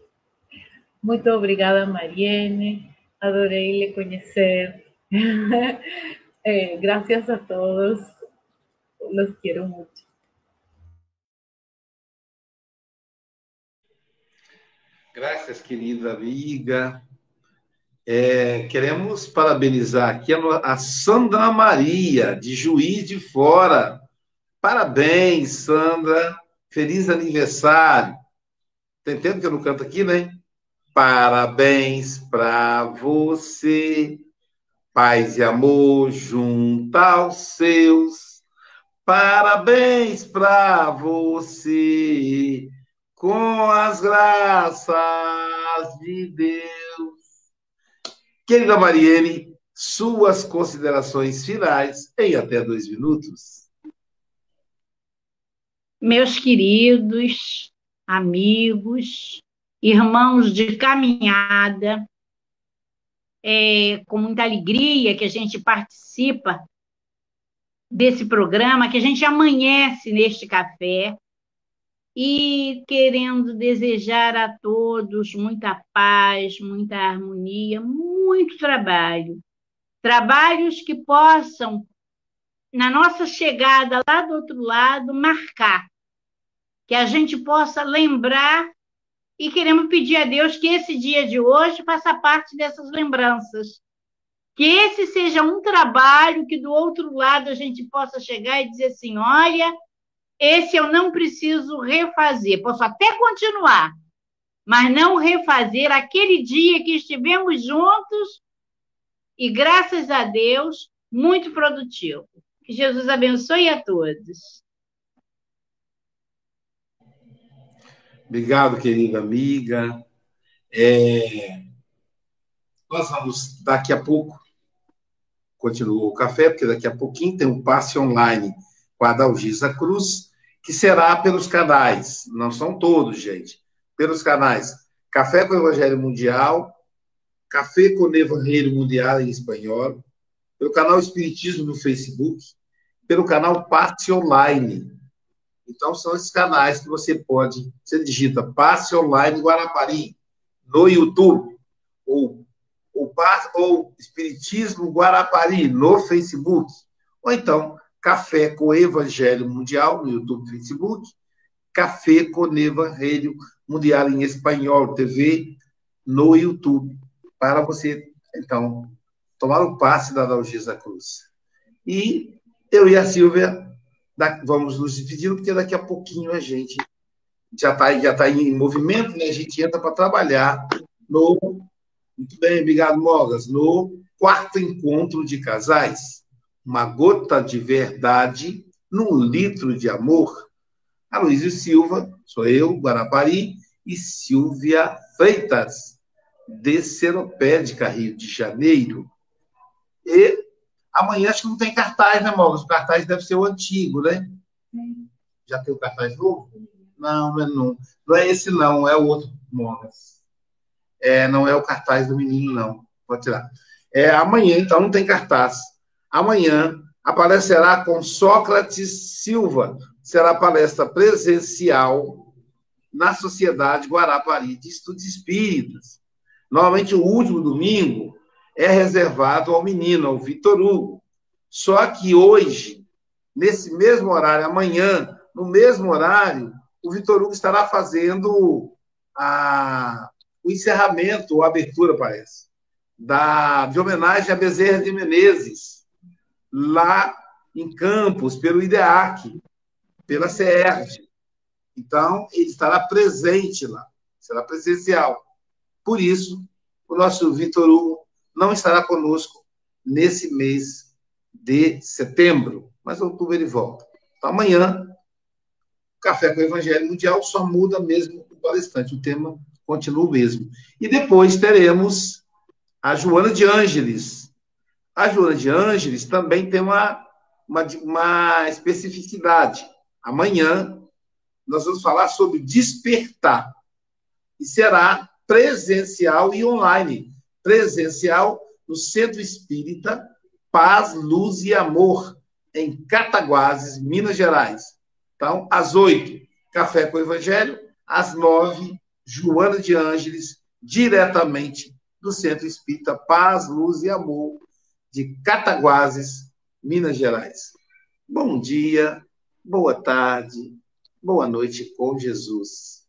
Muito obrigada, Mariene. adoré le conocer. eh, gracias a todos. Los quiero mucho. Graças, querida amiga. É, queremos parabenizar aqui a, Sandra Maria, de Juiz de Fora. Parabéns, Sandra. Feliz aniversário. Tá entendendo que eu não canto aqui, né? Parabéns para você, paz e amor junto aos seus. Parabéns para você, com as graças de Deus. Querida Mariene, suas considerações finais em até dois minutos. Meus queridos amigos, irmãos de caminhada, é com muita alegria que a gente participa desse programa, que a gente amanhece neste café e querendo desejar a todos muita paz, muita harmonia, muito trabalho. Trabalhos que possam, na nossa chegada lá do outro lado, marcar. Que a gente possa lembrar e queremos pedir a Deus que esse dia de hoje faça parte dessas lembranças. Que esse seja um trabalho que do outro lado a gente possa chegar e dizer assim: olha, esse eu não preciso refazer, posso até continuar, mas não refazer aquele dia que estivemos juntos e, graças a Deus, muito produtivo. Que Jesus abençoe a todos. Obrigado, querida amiga. É... Nós vamos, daqui a pouco, continua o café, porque daqui a pouquinho tem um passe online com a Dalgisa Cruz, que será pelos canais, não são todos, gente, pelos canais. Café com Evangelho Mundial, Café com Evangelho Mundial em espanhol, pelo canal Espiritismo no Facebook, pelo canal Passe Online. Então, são esses canais que você pode, você digita Passe Online Guarapari no YouTube, ou, ou, ou Espiritismo Guarapari no Facebook, ou então Café com Evangelho Mundial no YouTube e Facebook, Café com Evangelho Mundial em Espanhol TV no YouTube, para você, então, tomar o passe da Dalgisa Cruz. E eu e a Silvia vamos nos despedindo, porque daqui a pouquinho a gente já está já tá em movimento, né? A gente entra para trabalhar no. Muito bem, obrigado, Mogas. No quarto encontro de casais. Uma gota de verdade num litro de amor. Aloysio Silva, sou eu, Guarapari, e Silvia Freitas, de Seropédica, Rio de Janeiro. E Amanhã acho que não tem cartaz, né, Mogas? O cartaz deve ser o antigo, né? Já tem o cartaz novo? Não, não é, não. não é esse, não. É o outro, Mogas. É, não é o cartaz do menino, não. Pode tirar. É, amanhã, então, não tem cartaz. Amanhã aparecerá com Sócrates Silva. Será palestra presencial na Sociedade Guarapari de Estudos Espíritas. Normalmente, o último domingo é reservado ao menino, ao Vitor Hugo. Só que hoje, nesse mesmo horário, amanhã, no mesmo horário, o Vitor Hugo estará fazendo a, o encerramento, a abertura, parece, da, de homenagem a Bezerra de Menezes, lá em Campos, pelo IDEAC, pela CERJ. Então, ele estará presente lá, será presencial. Por isso, o nosso Vitor Hugo não estará conosco nesse mês de setembro, mas outubro ele volta. Então, amanhã, Café com o Evangelho Mundial só muda mesmo o palestrante, o tema continua o mesmo. E depois teremos a Joana de Ângeles. A Joana de Ângeles também tem uma, uma, uma especificidade. Amanhã nós vamos falar sobre despertar. E será presencial e online presencial no Centro Espírita Paz, Luz e Amor, em Cataguases, Minas Gerais. Então, às oito, Café com o Evangelho, às nove, Joana de Ângeles, diretamente do Centro Espírita Paz, Luz e Amor, de Cataguases, Minas Gerais. Bom dia, boa tarde, boa noite com Jesus.